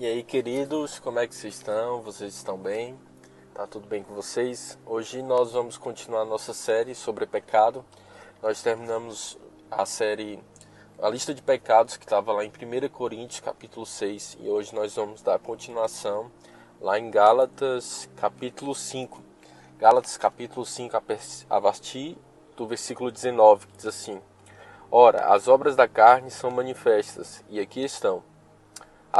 E aí, queridos, como é que vocês estão? Vocês estão bem? Tá tudo bem com vocês? Hoje nós vamos continuar nossa série sobre pecado. Nós terminamos a série a lista de pecados que estava lá em 1 Coríntios, capítulo 6, e hoje nós vamos dar continuação lá em Gálatas, capítulo 5. Gálatas, capítulo 5, a partir do versículo 19, que diz assim: Ora, as obras da carne são manifestas, e aqui estão: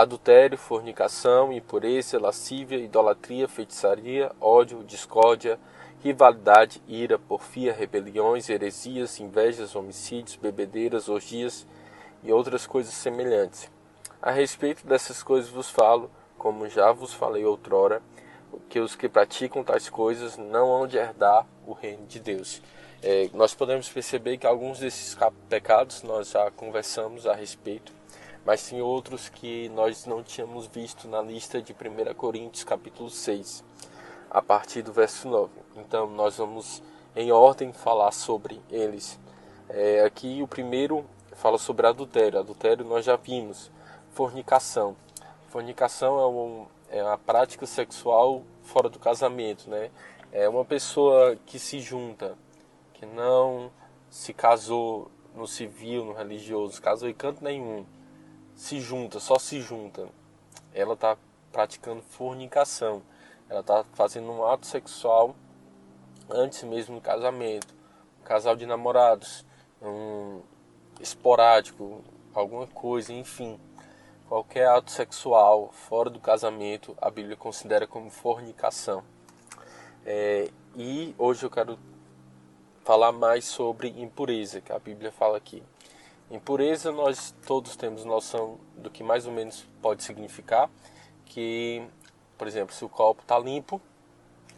adultério, fornicação, impureza, lascívia, idolatria, feitiçaria, ódio, discórdia, rivalidade, ira, porfia, rebeliões, heresias, invejas, homicídios, bebedeiras, orgias e outras coisas semelhantes. A respeito dessas coisas vos falo, como já vos falei outrora, que os que praticam tais coisas não hão de herdar o reino de Deus. É, nós podemos perceber que alguns desses pecados nós já conversamos a respeito mas tem outros que nós não tínhamos visto na lista de 1 Coríntios capítulo 6, a partir do verso 9. Então nós vamos em ordem falar sobre eles. É, aqui o primeiro fala sobre adultério. Adultério nós já vimos. Fornicação. Fornicação é, um, é a prática sexual fora do casamento, né? É uma pessoa que se junta, que não se casou no civil, no religioso, casou em canto nenhum se junta, só se junta, ela está praticando fornicação. Ela está fazendo um ato sexual antes mesmo do casamento. Um casal de namorados, um esporádico, alguma coisa, enfim. Qualquer ato sexual fora do casamento, a Bíblia considera como fornicação. É, e hoje eu quero falar mais sobre impureza, que a Bíblia fala aqui. Impureza nós todos temos noção do que mais ou menos pode significar, que, por exemplo, se o copo está limpo,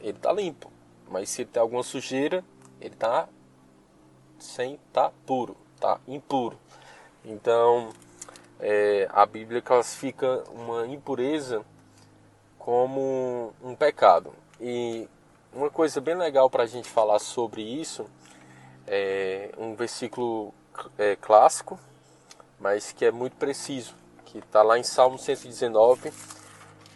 ele está limpo, mas se ele tem alguma sujeira, ele está sem tá puro, tá impuro. Então, é, a Bíblia classifica uma impureza como um pecado. E uma coisa bem legal para a gente falar sobre isso é um versículo é, clássico, mas que é muito preciso, que está lá em Salmo 119,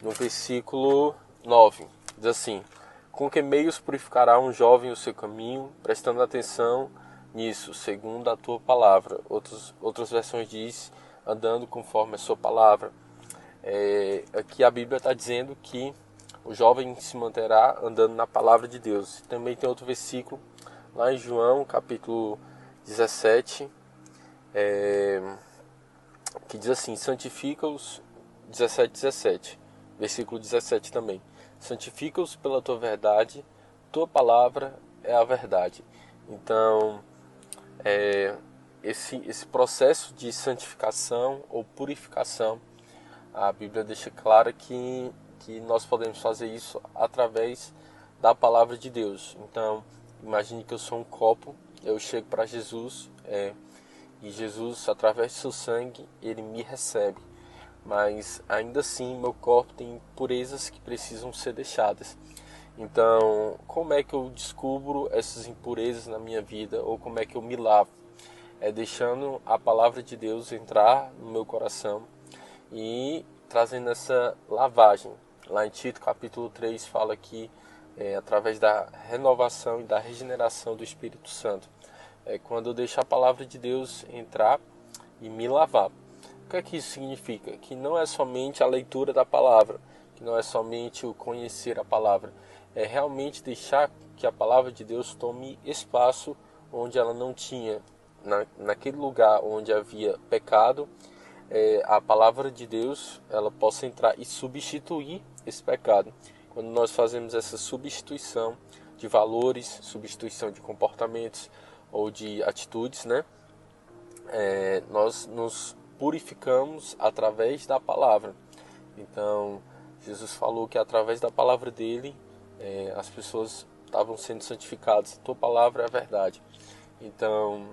no versículo 9. Diz assim: Com que meios purificará um jovem o seu caminho, prestando atenção nisso, segundo a tua palavra. Outros, outras versões diz andando conforme a sua palavra. É, aqui a Bíblia está dizendo que o jovem se manterá andando na palavra de Deus. Também tem outro versículo lá em João, capítulo 17, é, que diz assim: santifica-os, 17, 17, versículo 17 também. Santifica-os pela tua verdade, tua palavra é a verdade. Então, é, esse, esse processo de santificação ou purificação, a Bíblia deixa clara que, que nós podemos fazer isso através da palavra de Deus. Então, imagine que eu sou um copo eu chego para Jesus é, e Jesus, através do seu sangue, ele me recebe. Mas ainda assim, meu corpo tem impurezas que precisam ser deixadas. Então, como é que eu descubro essas impurezas na minha vida ou como é que eu me lavo? É deixando a palavra de Deus entrar no meu coração e trazendo essa lavagem. Lá em Tito capítulo 3 fala que é, através da renovação e da regeneração do Espírito Santo é quando eu deixo a palavra de Deus entrar e me lavar. O que é que isso significa? Que não é somente a leitura da palavra, que não é somente o conhecer a palavra, é realmente deixar que a palavra de Deus tome espaço onde ela não tinha, na, naquele lugar onde havia pecado, é, a palavra de Deus ela possa entrar e substituir esse pecado. Quando nós fazemos essa substituição de valores, substituição de comportamentos, ou de atitudes, né? É, nós nos purificamos através da palavra. Então, Jesus falou que através da palavra dele é, as pessoas estavam sendo santificadas. A tua palavra é a verdade. Então,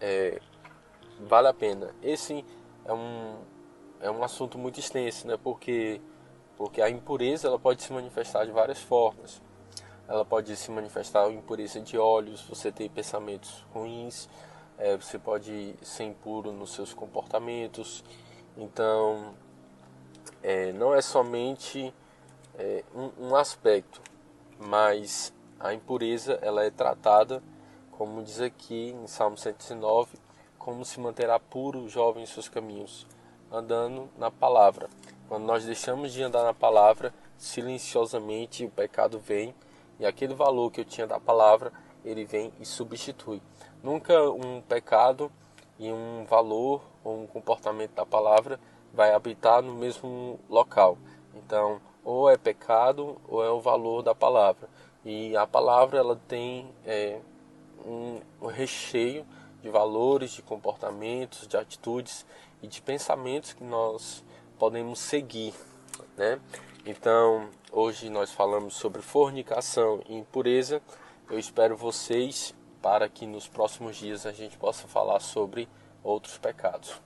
é, vale a pena. Esse é um, é um assunto muito extenso, né? Porque, porque a impureza ela pode se manifestar de várias formas ela pode se manifestar impureza de olhos, você ter pensamentos ruins, é, você pode ser impuro nos seus comportamentos. Então, é, não é somente é, um, um aspecto, mas a impureza ela é tratada, como diz aqui em Salmo 109, como se manterá puro o jovem em seus caminhos, andando na palavra. Quando nós deixamos de andar na palavra, silenciosamente o pecado vem e aquele valor que eu tinha da palavra, ele vem e substitui. Nunca um pecado e um valor ou um comportamento da palavra vai habitar no mesmo local. Então, ou é pecado ou é o valor da palavra. E a palavra ela tem é, um, um recheio de valores, de comportamentos, de atitudes e de pensamentos que nós podemos seguir, né? Então, hoje nós falamos sobre fornicação e impureza. Eu espero vocês para que nos próximos dias a gente possa falar sobre outros pecados.